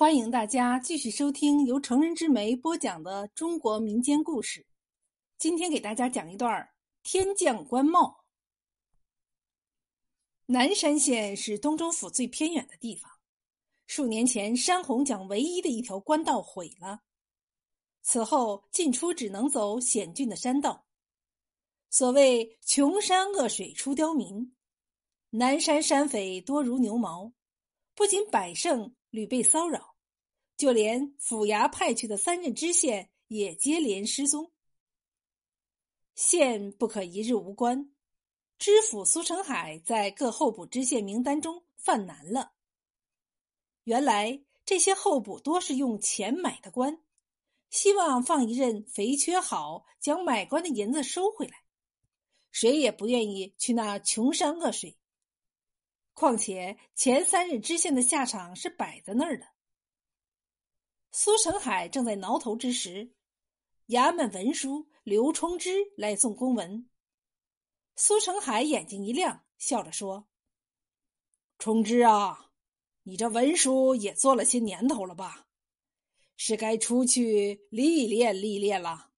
欢迎大家继续收听由成人之美播讲的中国民间故事。今天给大家讲一段天降官帽。南山县是东州府最偏远的地方，数年前山洪将唯一的一条官道毁了，此后进出只能走险峻的山道。所谓“穷山恶水出刁民”，南山山匪多如牛毛，不仅百姓屡被骚扰。就连府衙派去的三任知县也接连失踪，县不可一日无官。知府苏成海在各候补知县名单中犯难了。原来这些候补多是用钱买的官，希望放一任肥缺好，将买官的银子收回来。谁也不愿意去那穷山恶水。况且前三任知县的下场是摆在那儿的。苏成海正在挠头之时，衙门文书刘冲之来送公文。苏成海眼睛一亮，笑着说：“冲之啊，你这文书也做了些年头了吧？是该出去历练历练了。”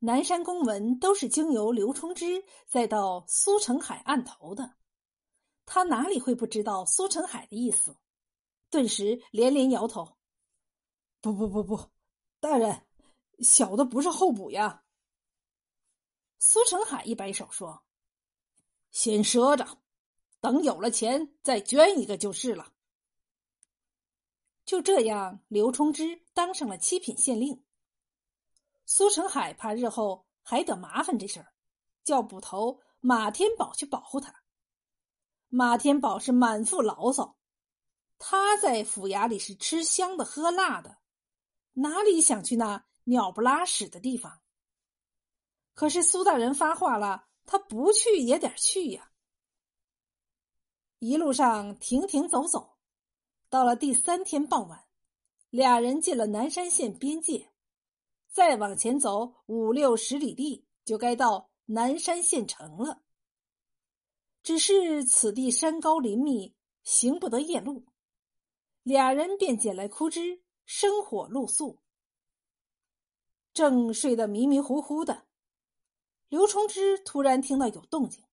南山公文都是经由刘冲之再到苏成海案头的，他哪里会不知道苏成海的意思？顿时连连摇头：“不不不不，大人，小的不是候补呀。”苏成海一摆手说：“先赊着，等有了钱再捐一个就是了。”就这样，刘冲之当上了七品县令。苏成海怕日后还得麻烦这事儿，叫捕头马天宝去保护他。马天宝是满腹牢骚。他在府衙里是吃香的喝辣的，哪里想去那鸟不拉屎的地方？可是苏大人发话了，他不去也得去呀。一路上停停走走，到了第三天傍晚，俩人进了南山县边界，再往前走五六十里地，就该到南山县城了。只是此地山高林密，行不得夜路。俩人便捡来枯枝生火露宿，正睡得迷迷糊糊的，刘冲之突然听到有动静，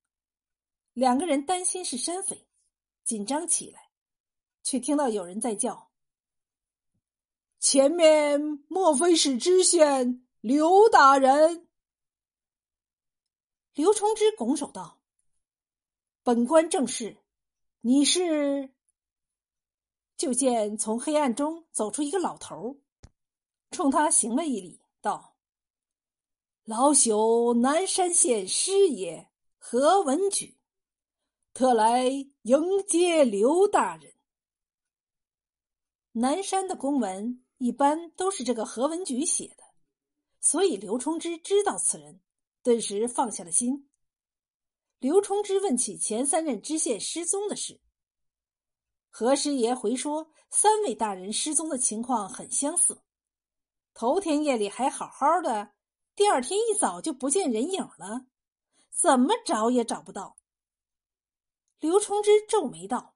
两个人担心是山匪，紧张起来，却听到有人在叫：“前面莫非是知县刘大人？”刘冲之拱手道：“本官正是，你是？”就见从黑暗中走出一个老头冲他行了一礼，道：“老朽南山县师爷何文举，特来迎接刘大人。”南山的公文一般都是这个何文举写的，所以刘冲之知道此人，顿时放下了心。刘冲之问起前三任知县失踪的事。何师爷回说，三位大人失踪的情况很相似。头天夜里还好好的，第二天一早就不见人影了，怎么找也找不到。刘冲之皱眉道：“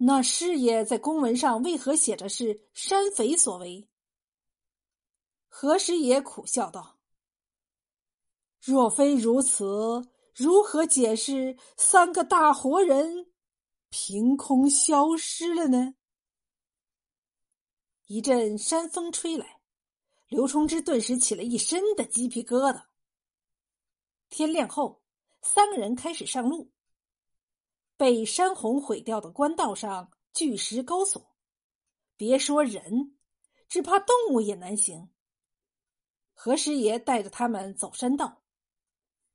那师爷在公文上为何写着是山匪所为？”何师爷苦笑道：“若非如此，如何解释三个大活人？”凭空消失了呢。一阵山风吹来，刘冲之顿时起了一身的鸡皮疙瘩。天亮后，三个人开始上路。被山洪毁掉的官道上巨石高耸，别说人，只怕动物也难行。何师爷带着他们走山道，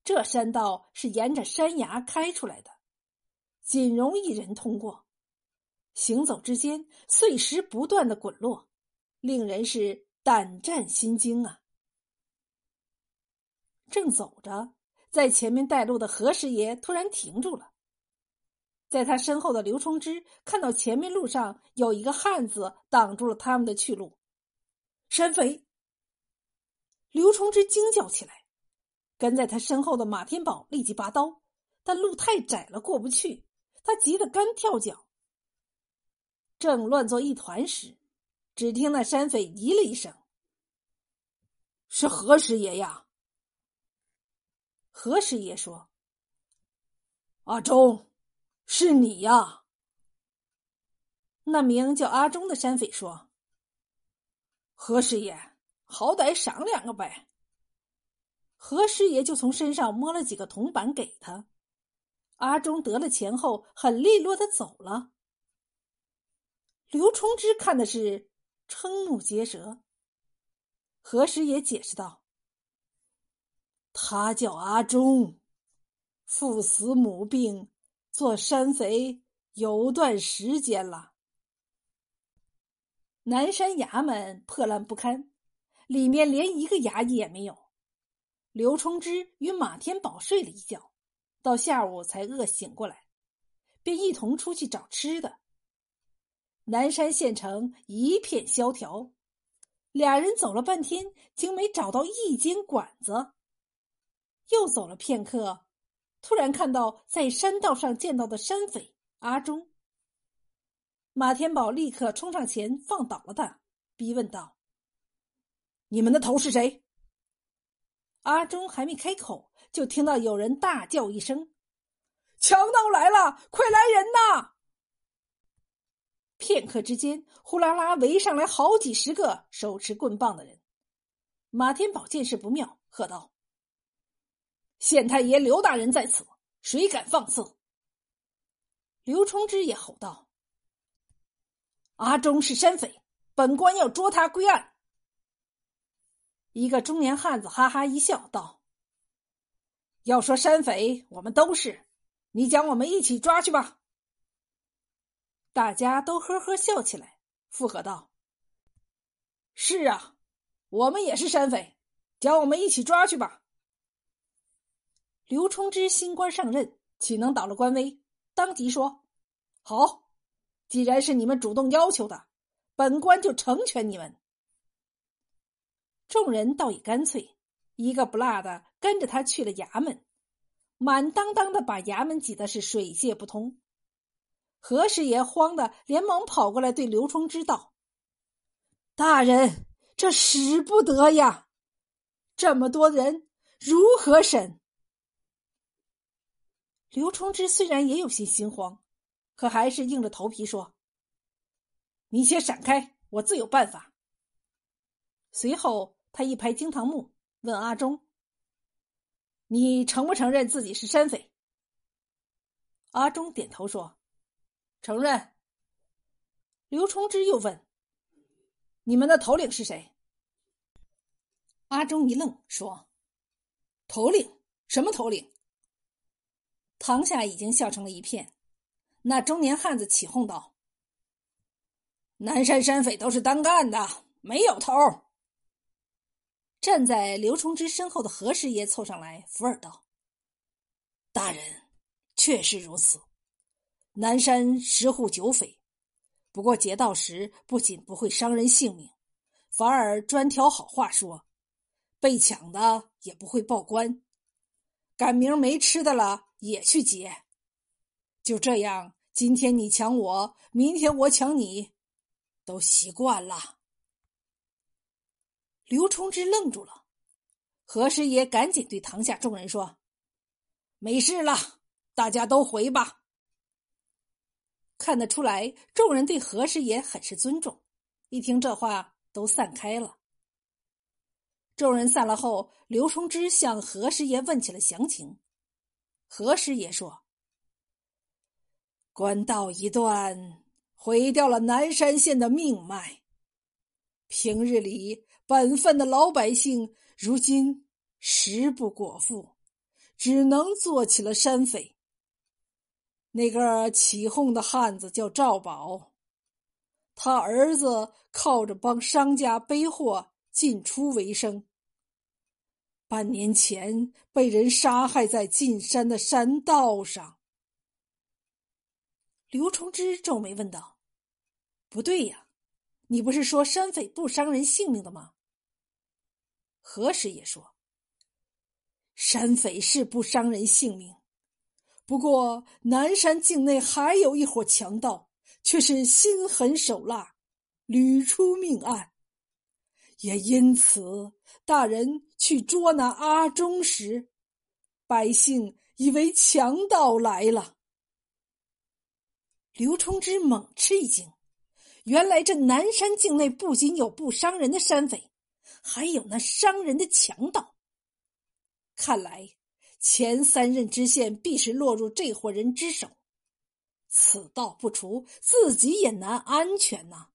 这山道是沿着山崖开出来的。仅容一人通过，行走之间，碎石不断的滚落，令人是胆战心惊啊！正走着，在前面带路的何师爷突然停住了，在他身后的刘冲之看到前面路上有一个汉子挡住了他们的去路，山匪！刘冲之惊叫起来，跟在他身后的马天宝立即拔刀，但路太窄了，过不去。他急得干跳脚。正乱作一团时，只听那山匪咦了一声：“是何师爷呀？”何师爷说：“阿忠，是你呀。”那名叫阿忠的山匪说：“何师爷，好歹赏两个呗。”何师爷就从身上摸了几个铜板给他。阿忠得了钱后，很利落的走了。刘冲之看的是瞠目结舌。何师爷解释道：“他叫阿忠，父死母病，做山匪有段时间了。南山衙门破烂不堪，里面连一个衙役也没有。刘冲之与马天宝睡了一觉。”到下午才饿醒过来，便一同出去找吃的。南山县城一片萧条，俩人走了半天，竟没找到一间馆子。又走了片刻，突然看到在山道上见到的山匪阿忠。马天宝立刻冲上前放倒了他，逼问道：“你们的头是谁？”阿忠还没开口。就听到有人大叫一声：“强盗来了！快来人呐！”片刻之间，呼啦啦围上来好几十个手持棍棒的人。马天宝见势不妙，喝道：“县太爷刘大人在此，谁敢放肆？”刘冲之也吼道：“阿忠是山匪，本官要捉他归案。”一个中年汉子哈哈一笑，道。要说山匪，我们都是，你将我们一起抓去吧。大家都呵呵笑起来，附和道：“是啊，我们也是山匪，将我们一起抓去吧。”刘冲之新官上任，岂能倒了官威？当即说：“好，既然是你们主动要求的，本官就成全你们。”众人倒也干脆。一个不落的跟着他去了衙门，满当当的把衙门挤得是水泄不通。何师爷慌的连忙跑过来对刘冲之道：“大人，这使不得呀！这么多人如何审？”刘冲之虽然也有些心慌，可还是硬着头皮说：“你且闪开，我自有办法。”随后，他一拍惊堂木。问阿忠：“你承不承认自己是山匪？”阿忠点头说：“承认。”刘冲之又问：“你们的头领是谁？”阿忠一愣，说：“头领？什么头领？”堂下已经笑成了一片。那中年汉子起哄道：“南山山匪都是单干的，没有头。”站在刘崇之身后的何师爷凑上来扶耳道：“大人，确实如此。南山十户九匪，不过劫道时不仅不会伤人性命，反而专挑好话说，被抢的也不会报官，赶明没吃的了也去劫。就这样，今天你抢我，明天我抢你，都习惯了。”刘冲之愣住了，何师爷赶紧对堂下众人说：“没事了，大家都回吧。”看得出来，众人对何师爷很是尊重。一听这话，都散开了。众人散了后，刘冲之向何师爷问起了详情。何师爷说：“官道一断，毁掉了南山县的命脉。平日里……”本分的老百姓如今食不果腹，只能做起了山匪。那个起哄的汉子叫赵宝，他儿子靠着帮商家背货进出为生。半年前被人杀害在进山的山道上。刘崇之皱眉问道：“不对呀，你不是说山匪不伤人性命的吗？”何时也说：“山匪是不伤人性命，不过南山境内还有一伙强盗，却是心狠手辣，屡出命案。也因此，大人去捉拿阿忠时，百姓以为强盗来了。刘冲之猛吃一惊，原来这南山境内不仅有不伤人的山匪，还有那伤人的强盗。看来前三任知县必是落入这伙人之手。此道不除，自己也难安全呐。